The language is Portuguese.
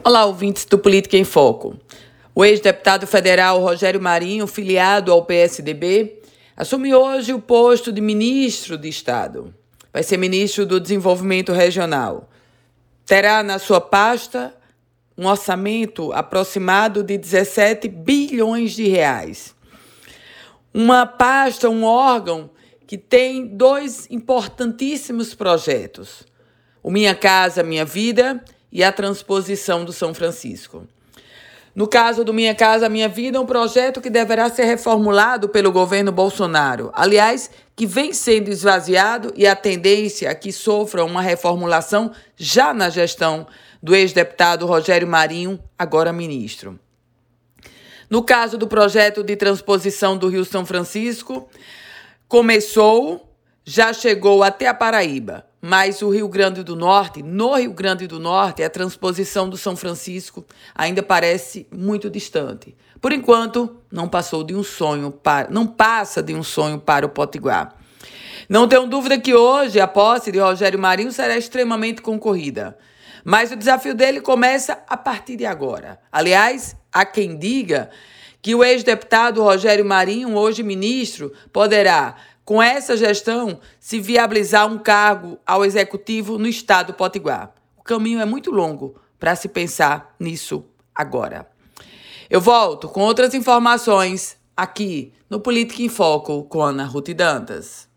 Olá, ouvintes do Política em Foco. O ex-deputado federal Rogério Marinho, filiado ao PSDB, assume hoje o posto de ministro de Estado. Vai ser ministro do Desenvolvimento Regional. Terá na sua pasta um orçamento aproximado de 17 bilhões de reais. Uma pasta, um órgão que tem dois importantíssimos projetos: o Minha Casa Minha Vida e a transposição do São Francisco. No caso do Minha Casa Minha Vida, um projeto que deverá ser reformulado pelo governo Bolsonaro. Aliás, que vem sendo esvaziado e a tendência é que sofra uma reformulação já na gestão do ex-deputado Rogério Marinho, agora ministro. No caso do projeto de transposição do Rio São Francisco, começou, já chegou até a Paraíba mas o Rio Grande do Norte, no Rio Grande do Norte, a transposição do São Francisco ainda parece muito distante. Por enquanto, não passou de um sonho para, não passa de um sonho para o Potiguar. Não tenho dúvida que hoje a posse de Rogério Marinho será extremamente concorrida. Mas o desafio dele começa a partir de agora. Aliás, há quem diga que o ex-deputado Rogério Marinho, hoje ministro, poderá com essa gestão, se viabilizar um cargo ao executivo no estado do Potiguar. O caminho é muito longo para se pensar nisso agora. Eu volto com outras informações aqui no Política em Foco com Ana Ruth Dantas.